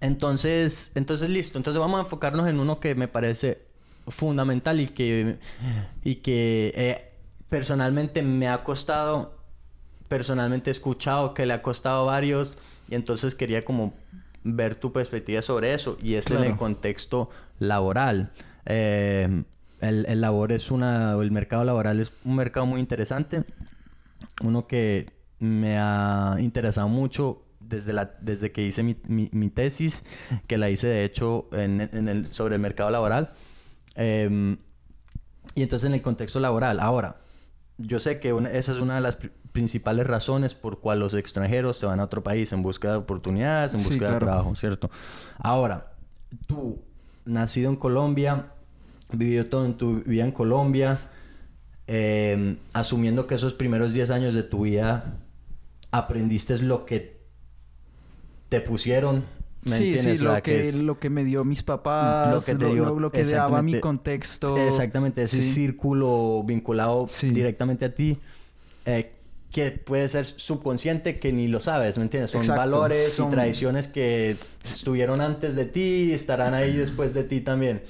entonces, entonces listo. Entonces vamos a enfocarnos en uno que me parece fundamental y que, y que eh, personalmente me ha costado, personalmente he escuchado que le ha costado varios y entonces quería como ver tu perspectiva sobre eso y es en el contexto laboral. Eh, el, el, labor es una, el mercado laboral es un mercado muy interesante, uno que me ha interesado mucho desde, la, desde que hice mi, mi, tesis, que la hice de hecho en, en el, sobre el mercado laboral. Em, y entonces en el contexto laboral. Ahora, yo sé que esa es una de las principales razones por cual los extranjeros se van a otro país en busca de oportunidades, en busca de trabajo, ¿cierto? Ahora, tú, nacido en Colombia, vivió toda tu vida en Colombia, em, asumiendo que esos primeros 10 años de tu vida aprendiste lo que te pusieron sí, sí, lo que, lo que me dio mis papás, lo que, te dio, lo, que daba mi contexto. Exactamente, ese círculo vinculado directamente a ti. Eh, que puede ser subconsciente que ni lo sabes, ¿me entiendes? Son valores y tradiciones que estuvieron antes de ti y estarán ahí después de ti también.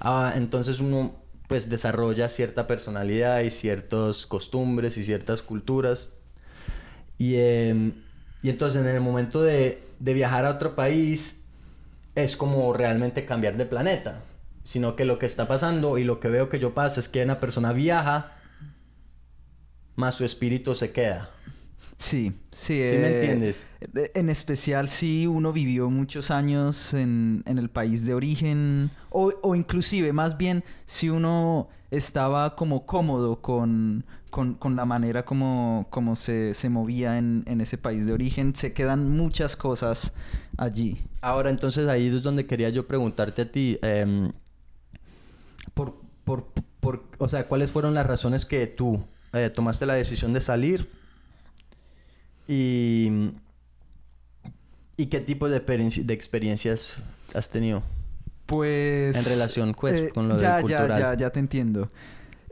Ah, entonces uno pues desarrolla cierta personalidad y ciertas costumbres y ciertas culturas. Y, eh, y entonces en el momento de, de viajar a otro país es como realmente cambiar de planeta. Sino que lo que está pasando y lo que veo que yo pasa es que una persona viaja, más su espíritu se queda. Sí, sí. ¿Sí me eh, entiendes? En especial si uno vivió muchos años en, en el país de origen o, o, inclusive más bien si uno estaba como cómodo con, con, con la manera como, como se, se movía en, en, ese país de origen. Se quedan muchas cosas allí. Ahora, entonces ahí es donde quería yo preguntarte a ti. Eh, por, por, por, o sea, ¿cuáles fueron las razones que tú eh, tomaste la decisión de salir? Y, ¿Y qué tipo de, de experiencias has tenido? Pues... En relación pues, eh, con lo ya, de cultural. Ya, ya, ya te entiendo.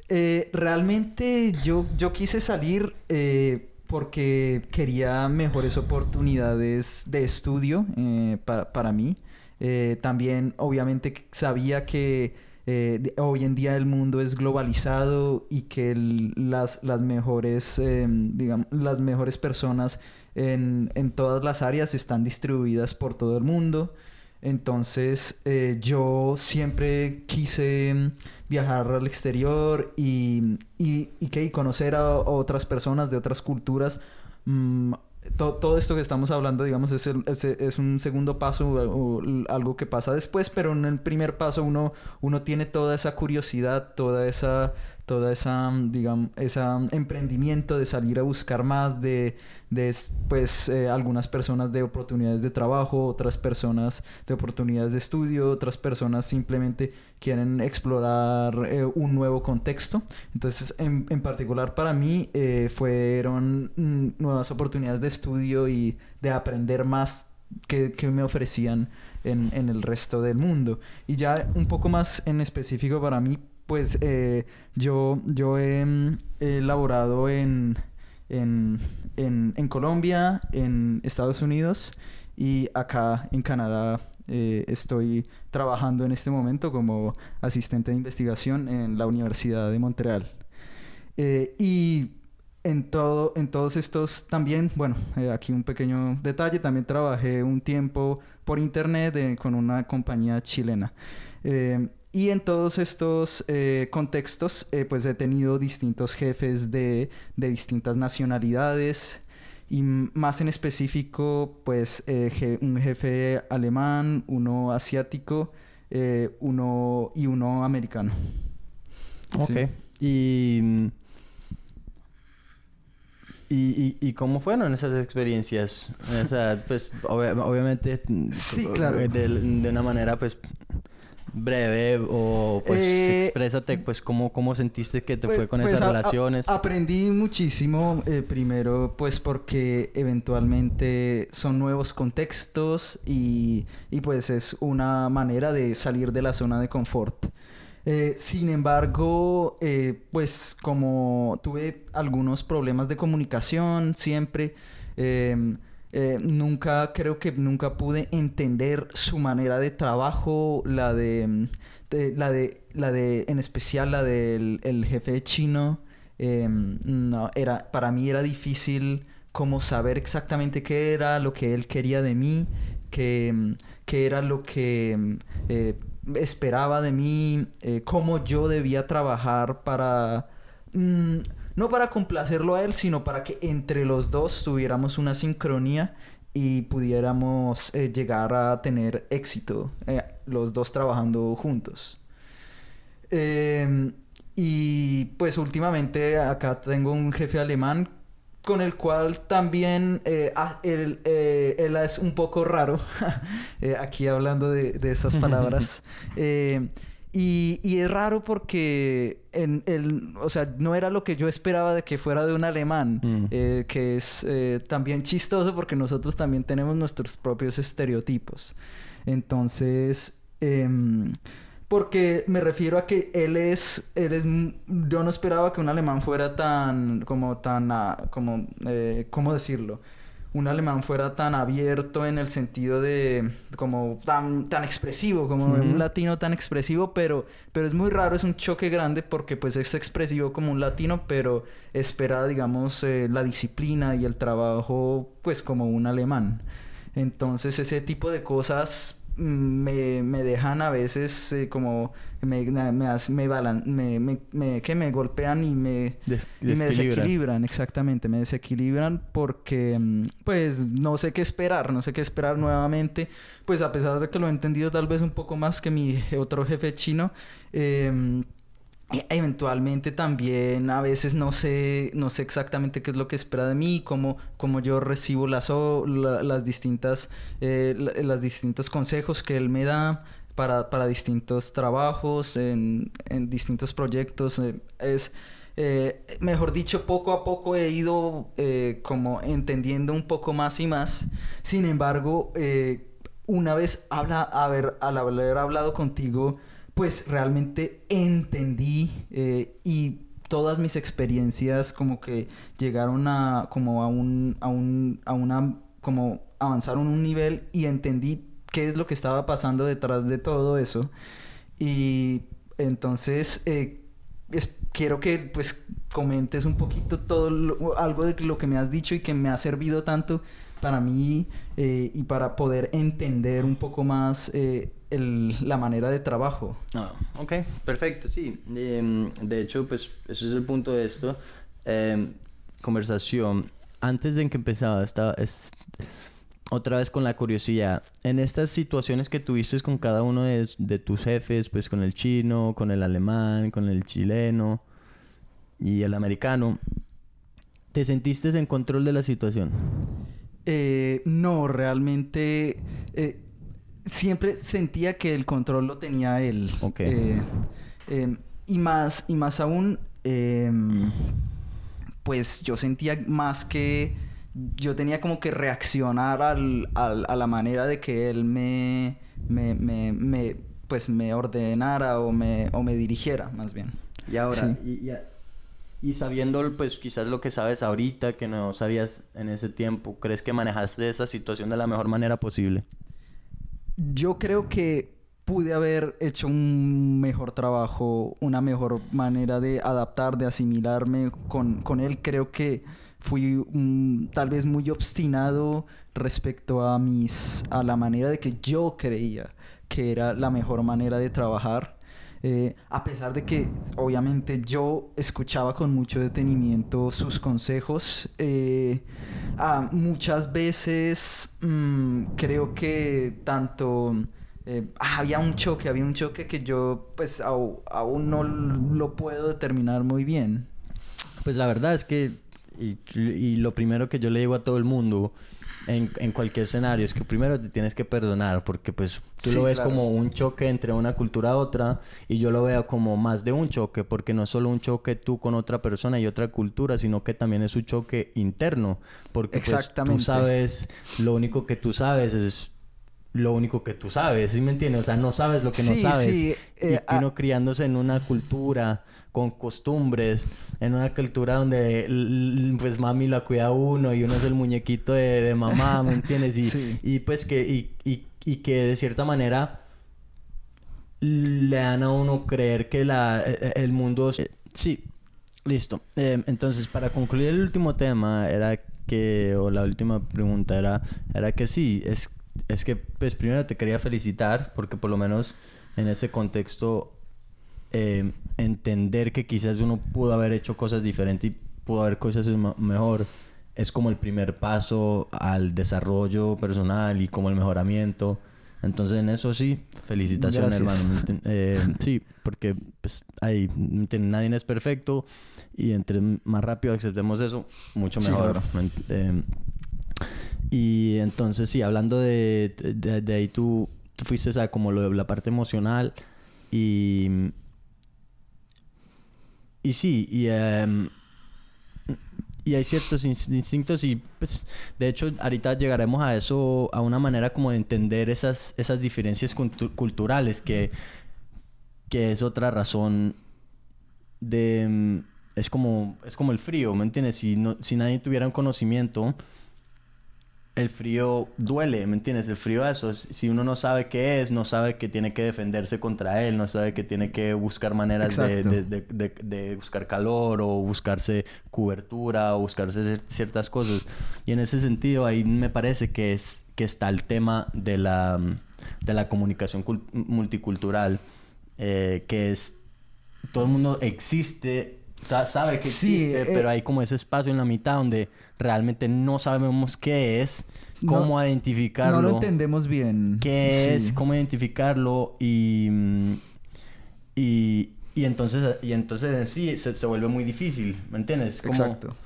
Eh, realmente yo, yo quise salir eh, porque quería mejores oportunidades de estudio para, para, mí. También obviamente sabía que eh, hoy en día el mundo es globalizado y que las, las mejores, em, digamos, las mejores personas en, en todas las áreas están distribuidas por todo el mundo. Entonces eh, yo siempre quise mm, viajar al exterior y, y, y, que, conocer a, otras personas de otras culturas. Todo esto que estamos hablando, digamos, es, el, es, es, un segundo paso o, o, algo que pasa después, pero en el primer paso uno, uno tiene toda esa curiosidad, toda esa toda esa, digamos, ese emprendimiento de salir a buscar más, de, de pues, eh, algunas personas de oportunidades de trabajo, otras personas de oportunidades de estudio, otras personas simplemente quieren explorar eh, un nuevo contexto. Entonces, en, en particular para mí, eh, fueron mm, nuevas oportunidades de estudio y de aprender más que, que me ofrecían en, en el resto del mundo. Y ya un poco más en específico para mí, pues eh, yo, yo he, he laborado en, en, en, Colombia, en Estados Unidos y acá en Canadá. Eh, estoy trabajando en este momento como asistente de investigación en la Universidad de Montreal. Eh, y en, todo, en todos estos también, bueno, aquí un pequeño detalle, también trabajé un tiempo por internet con una compañía chilena. Y en todos estos eh, contextos, eh, pues he tenido distintos jefes de, de, distintas nacionalidades y más en específico, pues eh, je un jefe alemán, uno asiático, uno y uno americano. Ok. Sí. Y, y, y, ¿Y, cómo fueron esas experiencias? O sea, pues ob obviamente sí, claro. de, de una manera pues breve o pues eh, exprésate pues cómo, cómo sentiste que te pues, fue con pues esas a, relaciones. A, aprendí muchísimo eh, primero pues porque eventualmente son nuevos contextos y, y, pues es una manera de salir de la zona de confort. Eh, sin embargo, eh, pues como tuve algunos problemas de comunicación siempre, eh, nunca, creo que nunca pude entender su manera de trabajo, la de, la de, la de, en especial la del el jefe chino. Em, no, era, para mí era difícil como saber exactamente qué era lo que él quería de mí, qué, qué era lo que eh, esperaba de mí, eh, cómo yo debía trabajar para... Mm, no para complacerlo a él, sino para que entre los dos tuviéramos una sincronía y pudiéramos eh, llegar a tener éxito, eh, los dos trabajando juntos. Em, y pues últimamente acá tengo un jefe alemán con el cual también eh, ah, él, es un poco raro, aquí hablando de, de esas palabras. Y, y, es raro porque en el, o sea, no era lo que yo esperaba de que fuera de un alemán, mm. eh, que es eh, también chistoso porque nosotros también tenemos nuestros propios estereotipos. Entonces, em, porque me refiero a que él es, él es, yo no esperaba que un alemán fuera tan, como tan, ah, como, eh, ¿cómo decirlo? Un alemán fuera tan abierto en el sentido de como tan, tan expresivo, como un latino tan expresivo, pero, pero es muy raro, es un choque grande porque pues es expresivo como un latino, pero espera, digamos, eh, la disciplina y el trabajo pues como un alemán. Entonces ese tipo de cosas me, me dejan a veces eh, como me, me, me, me, me, que me golpean y me, me desequilibran, exactamente, me desequilibran porque mm, pues no sé qué esperar, no sé qué esperar nuevamente, pues a pesar de que lo he entendido tal vez un poco más que mi otro jefe chino, eh, eventualmente también a veces no sé no sé exactamente qué es lo que espera de mí cómo, cómo yo recibo las las distintas eh, las distintos consejos que él me da para, para distintos trabajos en, en distintos proyectos. Eh, es eh, mejor dicho poco a poco he ido como entendiendo un poco más y más. Sin embargo una vez habla haber al haber hablado contigo pues realmente entendí eh, y todas mis experiencias como que llegaron a como a un a un a una como avanzaron un nivel y entendí qué es lo que estaba pasando detrás de todo eso. Y entonces eh, quiero que pues comentes un poquito todo algo de lo que me has dicho y que me ha servido tanto para mí eh, y para poder entender un poco más la manera de trabajo. Ah, ok, perfecto, sí. Em, de hecho, pues eso es el punto de esto. Em, conversación. Antes de que empezaba, estaba es, otra vez con la curiosidad. En estas situaciones que tuviste con cada uno de, de tus jefes, pues con el chino, con el alemán, con el chileno y el americano, ¿te sentiste en control de la situación? Eh, no, realmente eh, siempre sentía que el control lo tenía él. Eh, em, y más, y más aún, em, pues yo sentía más que yo tenía como que reaccionar al, a la manera de que él me, me, me, pues me ordenara o me, o me dirigiera, más bien. Y ahora, y, y, sabiendo pues quizás lo que sabes ahorita que no sabías en ese tiempo, ¿crees que manejaste esa situación de la mejor manera posible? yo creo que pude haber hecho un mejor trabajo, una mejor manera de adaptar, de asimilarme con, con él. Creo que fui tal vez muy obstinado respecto a mis a la manera de que yo creía que era la mejor manera de trabajar. Eh, a pesar de que obviamente yo escuchaba con mucho detenimiento sus consejos, eh, muchas veces mm, creo que tanto... Eh, había un choque, había un choque que yo pues aún no lo puedo determinar muy bien. Pues la verdad es que, y lo primero que yo le digo a todo el mundo en, en, cualquier escenario es que primero te tienes que perdonar porque pues tú lo ves como un choque entre una cultura a otra y yo lo veo como más de un choque porque no es solo un choque tú con otra persona y otra cultura sino que también es un choque interno porque pues, tú sabes lo único que tú sabes es lo único que tú sabes, ¿sí me entiendes? O sea, no sabes lo que no sabes. Sí, eh, y uno criándose en una cultura con costumbres, en una cultura donde pues mami la cuida uno y uno es el muñequito de, mamá, ¿me entiendes? Y, y pues que, y, y, y, que de cierta manera le dan a uno creer que la, e, el mundo... Sí, listo. Em, entonces, para concluir el último tema era que, o la última pregunta era, era que sí, es es que, pues primero te quería felicitar porque por lo menos en ese contexto eh, entender que quizás uno pudo haber hecho cosas diferentes y pudo haber cosas mejor es como el primer paso al desarrollo personal y como el mejoramiento. Entonces en eso sí, felicitaciones hermano. Eh, sí, porque pues ahí nadie es perfecto y entre más rápido aceptemos eso, mucho mejor. Eh, y entonces, sí, hablando de, de, ahí, tú, tú, fuiste a como lo, la parte emocional y... Y sí, y, em, y hay ciertos instintos y pues de hecho ahorita llegaremos a eso, a una manera como de entender esas, esas diferencias culturales que, que es otra razón de... Em, es como, es como el frío, ¿me entiendes? Si, no, si nadie tuviera un conocimiento el frío duele, ¿me entiendes? El frío eso, si uno no sabe qué es, no sabe que tiene que defenderse contra él, no sabe que tiene que buscar maneras de, buscar calor o buscarse cobertura o buscarse ciertas cosas. Y en ese sentido ahí me parece que, es, que está el tema de la, de la comunicación multicultural, eh, que es, todo el mundo existe sabe que existe, eh, pero hay como ese espacio en la mitad donde realmente no sabemos qué es, cómo identificarlo. No lo entendemos bien. ¿Qué es? ¿Cómo identificarlo? Y, y, y entonces, y entonces en sí se, se vuelve muy difícil, ¿me entiendes? Exacto.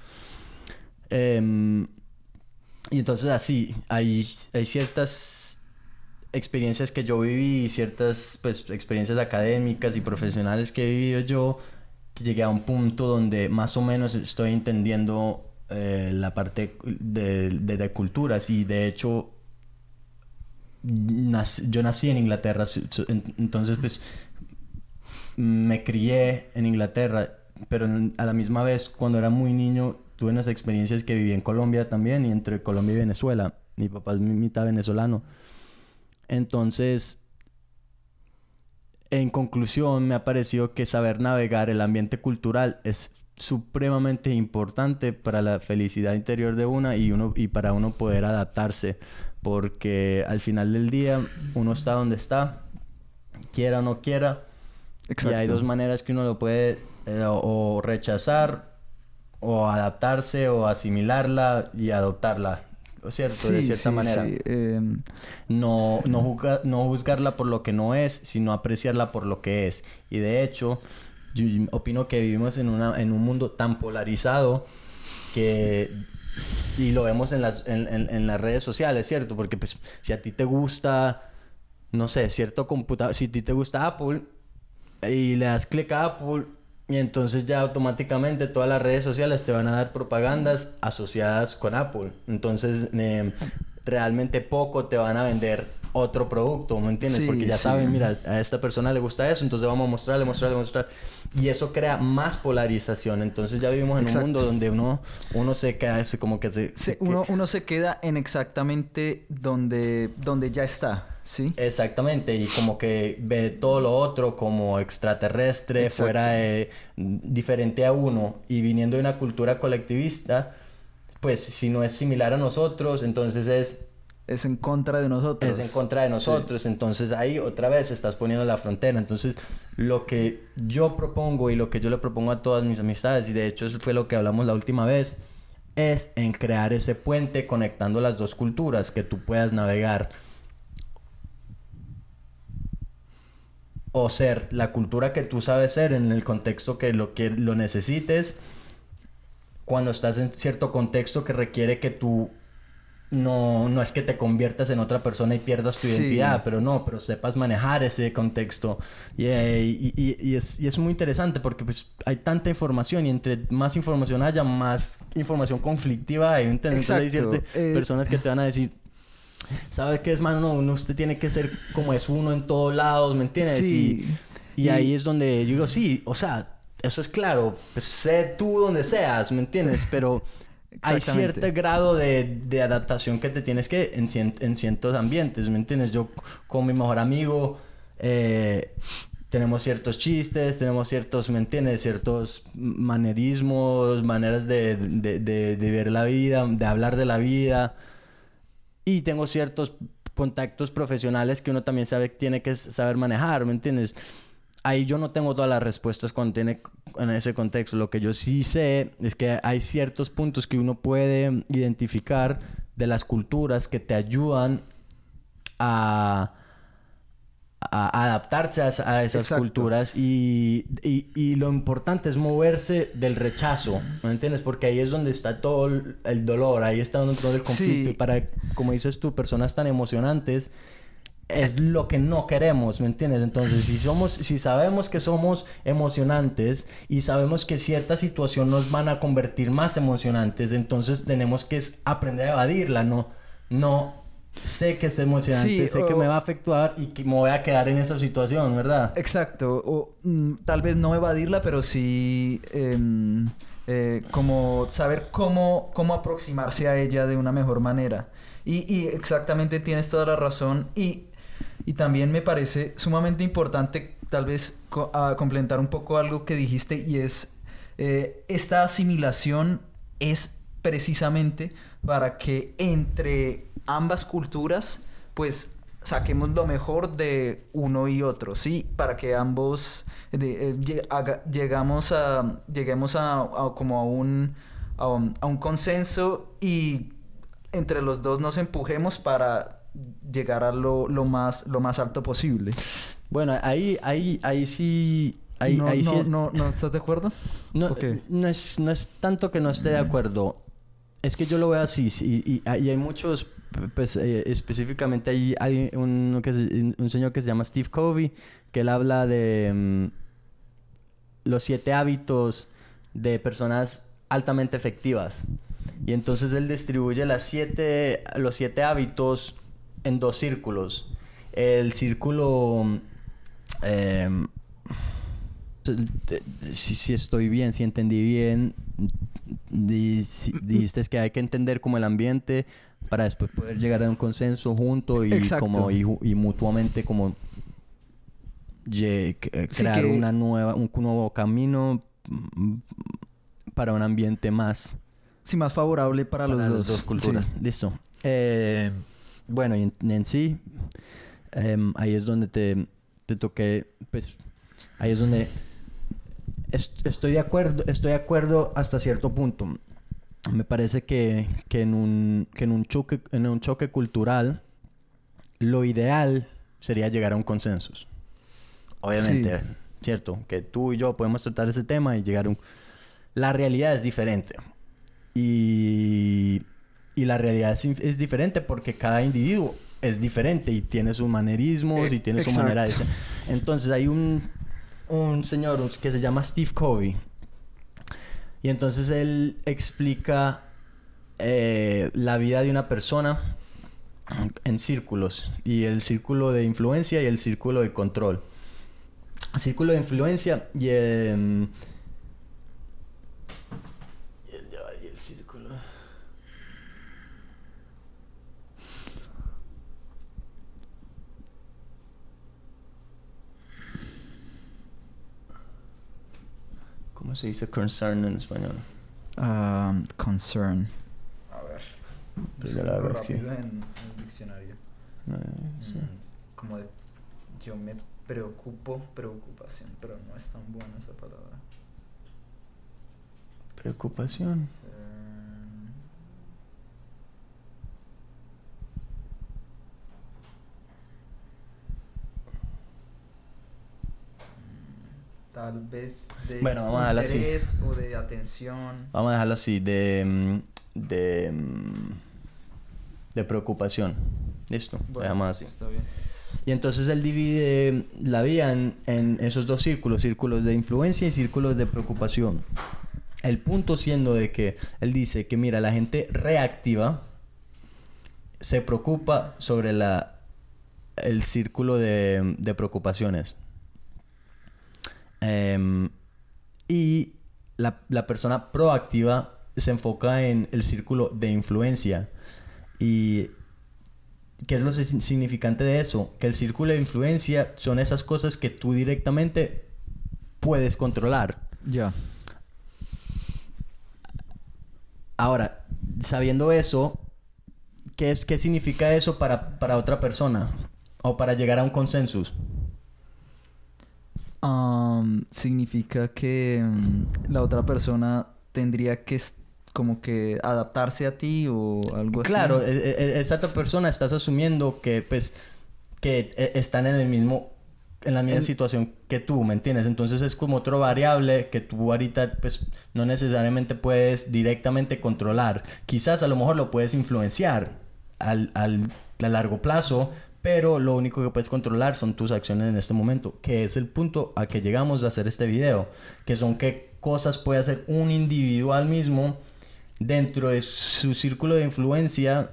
Em, y entonces así, hay, hay ciertas experiencias que yo viví, ciertas pues, experiencias académicas y profesionales que he vivido yo, llegué a un punto donde más o menos estoy entendiendo eh, la parte de, de, culturas y de hecho yo nací en Inglaterra, entonces pues me crié en Inglaterra, pero a la misma vez cuando era muy niño tuve unas experiencias que viví en Colombia también y entre Colombia y Venezuela. Mi papá es mitad venezolano. Entonces, en conclusión, me ha parecido que saber navegar el ambiente cultural es supremamente importante para la felicidad interior de una y uno y para uno poder adaptarse porque al final del día uno está donde está quiera o no quiera y hay dos maneras que uno lo puede eh, o rechazar o adaptarse o asimilarla y adoptarla ¿cierto? de cierta manera. Em, no, no, no juzgarla por lo que no es, sino apreciarla por lo que es. Y de hecho, yo opino que vivimos en, una, en un mundo tan polarizado que y lo vemos en las, en, las redes sociales, ¿cierto? Porque pues si a ti te gusta, no sé, cierto computador, si a ti te gusta Apple y le das clic a Apple y entonces ya automáticamente todas las redes sociales te van a dar propagandas asociadas con Apple. Entonces eh, realmente poco te van a vender otro producto, ¿me entiendes? Porque ya saben, mira, a esta persona le gusta eso, entonces vamos a mostrarle, mostrarle, mostrarle. Y eso crea más polarización. Entonces ya vivimos en un mundo donde uno, uno se queda eso como que se... uno, uno se queda en exactamente donde, donde ya está. Sí. Exactamente, y como que ve todo lo otro como extraterrestre, fuera de, diferente a uno, y viniendo de una cultura colectivista, pues si no es similar a nosotros, entonces es es en contra de nosotros. Es en contra de nosotros. Entonces ahí otra vez estás poniendo la frontera. Entonces lo que yo propongo y lo que yo le propongo a todas mis amistades, y de hecho eso fue lo que hablamos la última vez, es en crear ese puente conectando las dos culturas, que tú puedas navegar o ser la cultura que tú sabes ser en el contexto que lo, que lo necesites, cuando estás en cierto contexto que requiere que tú no, no es que te conviertas en otra persona y pierdas tu identidad, pero no, pero sepas manejar ese contexto. Eh, y, y, y, es, y, es, muy interesante porque pues hay tanta información y entre más información haya, más información conflictiva hay. Entonces hay ciertas eh, personas que te van a decir, ¿Sabes qué es, mano? No, uno, usted tiene que ser como es uno en todos lados, ¿me entiendes? Sí. Y, y ahí es donde yo digo, sí, o sea, eso es claro. Pues sé tú donde seas, ¿me entiendes? Pero hay cierto grado de, de, adaptación que te tienes que en, en, ciertos ambientes, ¿me entiendes? Yo con mi mejor amigo eh, tenemos ciertos chistes, tenemos ciertos, ¿me entiendes? Ciertos manerismos, maneras de, de, de, de ver la vida, de hablar de la vida. Y tengo ciertos contactos profesionales que uno también sabe tiene que saber manejar, ¿me entiendes? Ahí yo no tengo todas las respuestas cuando tiene en ese contexto. Lo que yo sí sé es que hay ciertos puntos que uno puede identificar de las culturas que te ayudan a a adaptarse a, esas culturas y, y, lo importante es moverse del rechazo, ¿me entiendes? Porque ahí es donde está todo el, dolor, ahí está donde todo el conflicto. Y para, como dices tú, personas tan emocionantes, es lo que no queremos, ¿me entiendes? Entonces, si somos, si sabemos que somos emocionantes y sabemos que cierta situación nos van a convertir más emocionantes, entonces tenemos que aprender a evadirla, no, no sé que es emocionante, sé que me va a afectar y que me voy a quedar en esa situación, ¿verdad? Exacto. O mm, tal vez no evadirla, pero sí em, eh, como saber cómo, cómo aproximarse a ella de una mejor manera. Y, y exactamente tienes toda la razón. Y, y, también me parece sumamente importante tal vez complementar un poco algo que dijiste y es eh, esta asimilación es precisamente para que entre ambas culturas, pues saquemos lo mejor de uno y otro, ¿sí? Para que ambos eh, llegamos a, lleguemos a, como a un, a un, consenso y entre los dos nos empujemos para llegar a lo, lo, más, lo más alto posible. Bueno, ahí, ahí, ahí sí... Ahí, no, ahí no, sí es... no, no, ¿estás de acuerdo? No, no, es, no es tanto que no esté de acuerdo. Es que yo lo veo así. y, y hay muchos pues eh, específicamente hay, hay un, que un señor que se llama Steve Covey, que él habla de mm, los siete hábitos de personas altamente efectivas. Y entonces él distribuye las siete, los siete hábitos en dos círculos. El círculo... Eh, si, si, estoy bien, si entendí bien, dijiste que hay que entender como el ambiente para después poder llegar a un consenso junto y como y, mutuamente como crear una nueva un nuevo camino mm, para un ambiente más sí más favorable para, las dos. culturas listo eh, bueno y en, sí em, ahí es donde te, te toqué pues ahí es donde estoy de acuerdo estoy de acuerdo hasta cierto punto me parece que, que, en un, que en, un choque, en un choque cultural lo ideal sería llegar a un consenso. Obviamente, ¿cierto? Que tú y yo podemos tratar ese tema y llegar a un... La realidad es diferente. Y, y la realidad es, es, diferente porque cada individuo es diferente y tiene sus manerismos y tiene su manera de ser. Entonces hay un, un señor que se llama Steve Covey y entonces él explica eh, la vida de una persona en círculos. Y el círculo de influencia y el círculo de control. El círculo de influencia y el... ¿Cómo se dice concern en español? Um, concern. A ver. Pues la rápido en, el diccionario. Mm, como de yo me preocupo, preocupación, pero no es tan buena esa palabra. Preocupación. Tal vez de bueno, vamos a interés así. o de atención. Vamos a dejarlo así, de, mm, de, mm, de preocupación. ¿Listo? Bueno, así. Está bien. Y entonces él divide la vida en, en, esos dos círculos, círculos de influencia y círculos de preocupación. El punto siendo de que él dice que, mira, la gente reactiva se preocupa sobre la, el círculo de, de preocupaciones. Em, y la, la persona proactiva se enfoca en el círculo de influencia. ¿Y qué es lo si- significante de eso? Que el círculo de influencia son esas cosas que tú directamente puedes controlar. Ya. Ahora, sabiendo eso, ¿qué, es, qué significa eso para, para otra persona? O para llegar a un consenso. Significa que mm, la otra persona tendría que como que adaptarse a ti o algo así. Claro, e- e- esa otra persona estás asumiendo que pues que e- están en el mismo en la misma En- situación que tú, ¿me entiendes? Entonces es como otro variable que tú ahorita pues no necesariamente puedes directamente controlar. Quizás a lo mejor lo puedes influenciar al, al- a largo plazo, pero lo único que puedes controlar son tus acciones en este momento, que es el punto a que llegamos a hacer este video, que son qué cosas puede hacer un individual mismo dentro de su círculo de influencia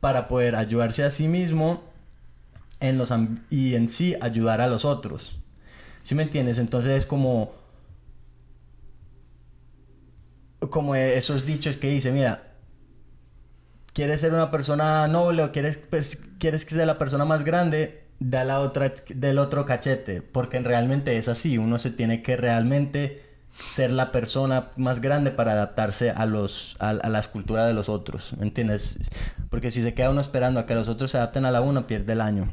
para poder ayudarse a sí mismo en los y en sí ayudar a los otros. ¿Sí me entiendes? Entonces es como como esos dichos que dice, mira, quieres ser una persona noble o quieres pues, quieres que sea la persona más grande, da la otra del otro cachete, porque realmente es así, uno se tiene que realmente ser la persona más grande para adaptarse a los a, a las culturas de los otros, ¿me entiendes? Porque si se queda uno esperando a que los otros se adapten a la uno, pierde el año.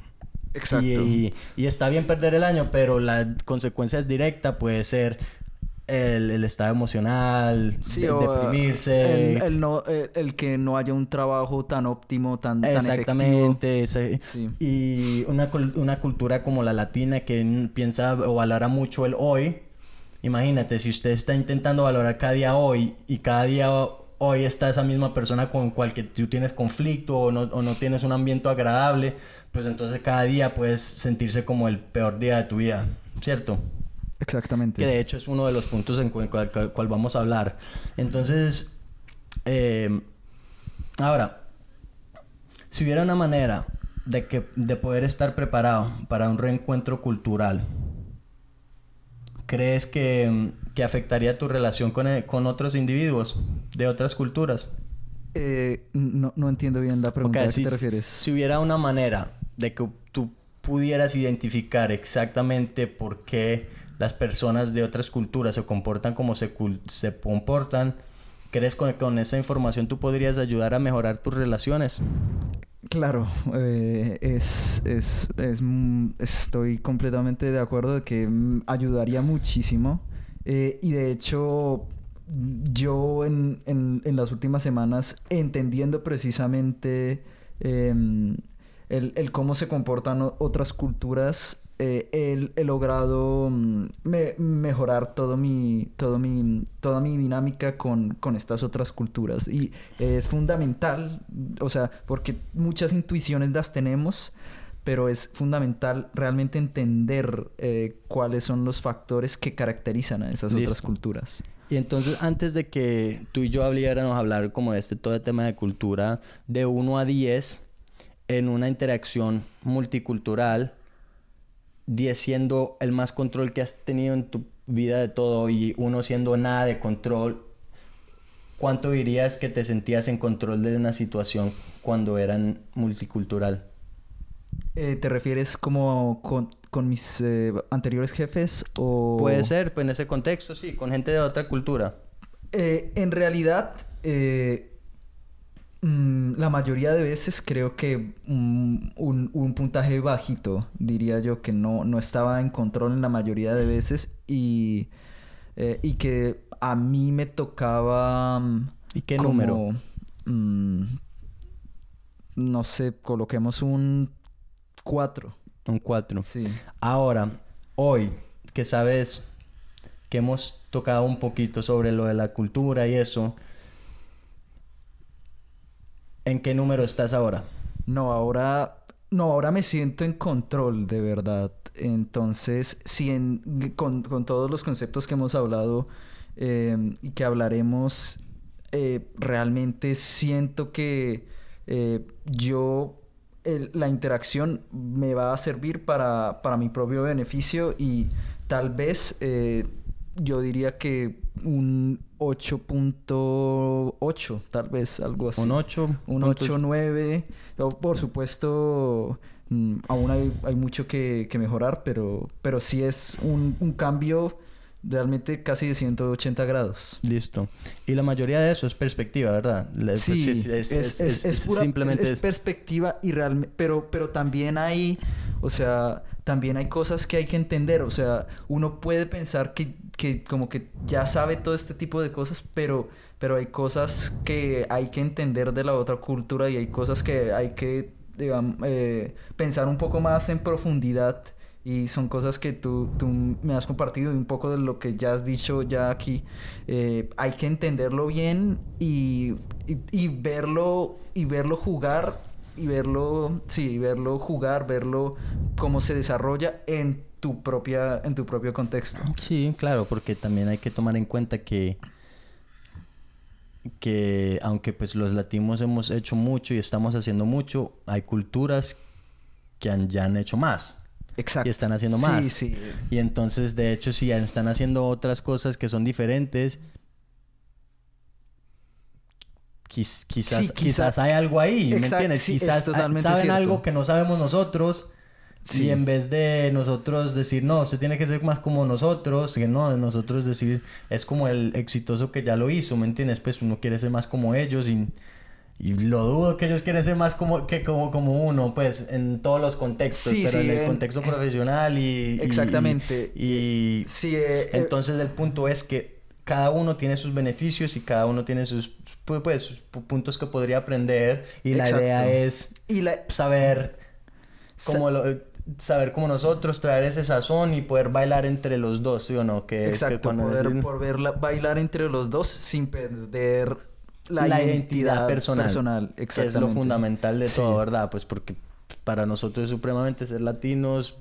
Exacto. Y, y- y está bien perder el año, pero la consecuencia directa puede ser el, el estado emocional, Sí, de- o, deprimirse. El, el no, el, el que no haya un trabajo tan óptimo, tan, tan efectivo. Exactamente. Sí. Y una, cul- una cultura como la latina que piensa o valora mucho el hoy. Imagínate, si usted está intentando valorar cada día hoy y cada día hoy está esa misma persona con cual que tú tienes conflicto o no, o no tienes un ambiente agradable, pues entonces cada día puedes sentirse como el peor día de tu vida, ¿cierto? Exactamente. Que de hecho es uno de los puntos en cual, cual- vamos a hablar. Entonces, eh, ahora, si hubiera una manera de, que, de poder estar preparado para un reencuentro cultural, ¿crees que, que afectaría tu relación con, eh, con otros individuos de otras culturas? Eh, no, no entiendo bien la pregunta. ¿A qué te refieres? si hubiera una manera de que tú pudieras identificar exactamente por qué las personas de otras culturas se comportan como se, se comportan, ¿crees que con esa información tú podrías ayudar a mejorar tus relaciones? Claro, eh, es, es, mm, estoy completamente de acuerdo de que mm, ayudaría muchísimo. Eh, y de hecho, yo en, en, las últimas semanas, entendiendo precisamente em, el, el cómo se comportan otras culturas, eh, he, he logrado mm, me- mejorar todo mi, todo mi, toda mi dinámica con, con estas otras culturas. Y es fundamental, o sea, porque muchas intuiciones las tenemos, pero es fundamental realmente entender eh, cuáles son los factores que caracterizan a esas otras culturas. Y entonces, antes de que tú y yo habláramos hablar como de este todo el tema de cultura, de 1 a 10, en una interacción multicultural, 10 siendo el más control que has tenido en tu vida de todo y uno siendo nada de control, ¿cuánto dirías que te sentías en control de una situación cuando eran multicultural? Eh, ¿Te refieres como con, con mis eh, anteriores jefes o...? Puede ser, pues en ese contexto, sí, con gente de otra cultura. Eh, en realidad, eh, la mayoría de veces creo que mm, un, un puntaje bajito, diría yo, que no, no estaba en control en la mayoría de veces y, eh, y que a mí me tocaba... mm, ¿Y qué como, número? mm, no sé, coloquemos un 4. Un 4. Sí. Ahora, hoy que sabes que hemos tocado un poquito sobre lo de la cultura y eso, ¿en qué número estás ahora? No, ahora... No, ahora me siento en control, de verdad. Entonces, si en- con, todos los conceptos que hemos hablado eh, y que hablaremos, eh, realmente siento que eh, yo la interacción me va a servir para, para mi propio beneficio y tal vez eh, yo diría que un 8.8, tal vez algo así. Un 8. Un 8.9. Por supuesto, mm, aún hay, hay mucho que, que, mejorar, pero, pero sí es un, un cambio realmente casi de 180 grados. Listo. Y la mayoría de eso es perspectiva, ¿verdad? Sí, es, es, es, simplemente es, perspectiva y realmente, pero, pero también hay, o sea, también hay cosas que hay que entender, o sea, uno puede pensar que, que como que ya sabe todo este tipo de cosas, pero, pero hay cosas que hay que entender de la otra cultura y hay cosas que hay que, digamos, eh, pensar un poco más en profundidad y son cosas que tú, tú, me has compartido y un poco de lo que ya has dicho ya aquí. Eh, hay que entenderlo bien y, y, verlo y verlo jugar y verlo, sí, verlo jugar, verlo cómo se desarrolla en tu propia en tu propio contexto. Sí, claro, porque también hay que tomar en cuenta que que aunque pues los latinos hemos hecho mucho y estamos haciendo mucho, hay culturas que han, ya han hecho más. Exacto. Y están haciendo más. Sí, sí. Y entonces, de hecho, si están haciendo otras cosas que son diferentes, quizás, quizás hay algo ahí, ¿me entiendes? quizás saben algo que no sabemos nosotros. Y en vez de nosotros decir, no, usted tiene que ser más como nosotros, que no, nosotros decir, es como el exitoso que ya lo hizo, ¿me entiendes? Pues uno quiere ser más como ellos y y lo dudo que ellos quieren ser más como, que como, como uno, pues, en todos los contextos, pero en el contexto profesional y... Exactamente. Y... sí, eh, eh, entonces el punto es que cada uno tiene sus beneficios y cada uno tiene sus, pues, sus puntos que podría aprender y la idea es y saber cómo saber cómo nosotros traer ese sazón y poder bailar entre los dos, ¿sí o no? Que, Exacto, poder, poder bailar entre los dos sin perder la, identidad, personal, que es lo fundamental de todo, ¿verdad? Pues porque para nosotros es supremamente ser latinos.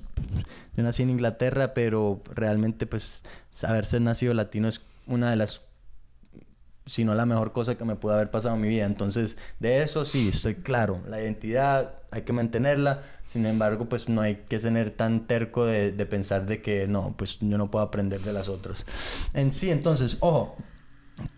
Yo nací en Inglaterra, pero realmente pues saber ser nacido latino es una de las si no la mejor cosa que me pudo haber pasado en mi vida. Entonces, de eso sí, estoy claro. La identidad hay que mantenerla. Sin embargo, pues no hay que tener tan terco de, de pensar de que no, pues yo no puedo aprender de las otras. En sí, entonces, ojo,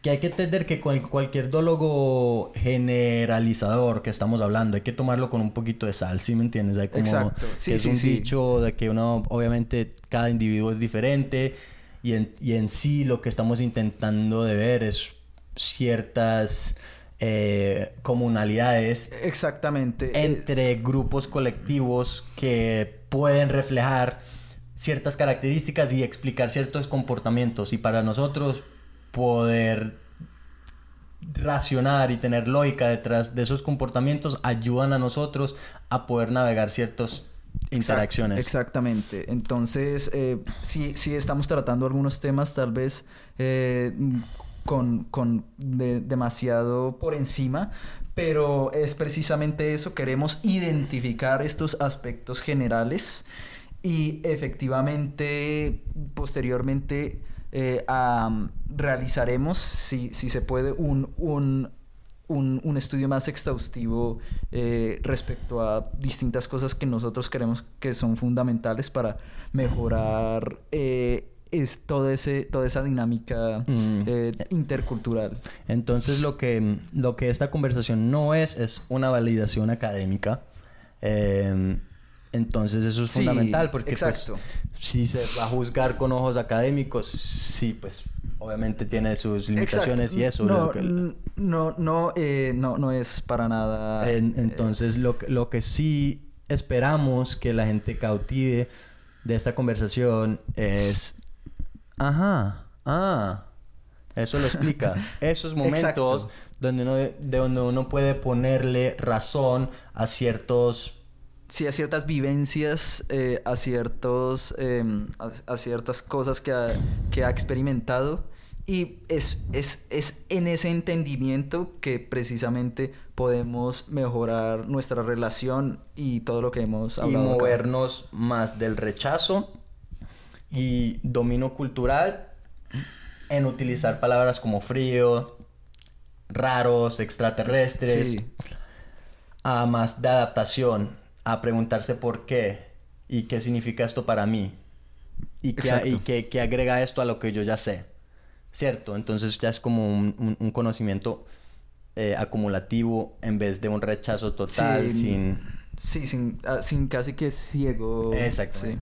que hay que entender que con cualquier dólogo generalizador que estamos hablando hay que tomarlo con un poquito de sal, ¿sí me entiendes? Hay como Exacto. Sí, que es un dicho de que uno, obviamente, cada individuo es diferente y en, y en sí lo que estamos intentando de ver es ciertas eh, comunalidades. Exactamente. Entre grupos colectivos que pueden reflejar ciertas características y explicar ciertos comportamientos. Y para nosotros, poder racionar y tener lógica detrás de esos comportamientos ayudan a nosotros a poder navegar ciertas interacciones. exactamente. Entonces, eh, sí, sí estamos tratando algunos temas tal vez eh, con, con demasiado por encima, pero es precisamente eso, queremos identificar estos aspectos generales y efectivamente posteriormente eh, realizaremos, si, si, se puede, un, un, un, estudio más exhaustivo eh, respecto a distintas cosas que nosotros creemos que son fundamentales para mejorar eh, es todo ese, toda esa dinámica mm. intercultural. Entonces lo que, lo que esta conversación no es es una validación académica. Entonces eso es fundamental porque pues, si se va a juzgar con ojos académicos, sí, pues obviamente tiene sus limitaciones y eso. No, no, no, eh, no, no es para nada. Eh, entonces lo, lo que sí esperamos que la gente cautive de esta conversación es, ajá, ah, eso lo explica. Esos momentos donde uno, de donde uno puede ponerle razón a ciertos sí a ciertas vivencias, eh, a, ciertos, em, a, ciertas cosas que ha, que ha experimentado. Y es, es, es, en ese entendimiento que precisamente podemos mejorar nuestra relación y todo lo que hemos hablado. Y movernos más del rechazo y dominio cultural en utilizar palabras como frío, raros, extraterrestres. a más de adaptación, a preguntarse por qué y qué significa esto para mí y qué, Exacto. y qué- qué agrega esto a lo que yo ya sé, ¿cierto? Entonces ya es como un, un- un conocimiento eh, acumulativo en vez de un rechazo total Sí, sin... Sí, sin, ah, sin casi que ciego. Exactamente. Sí.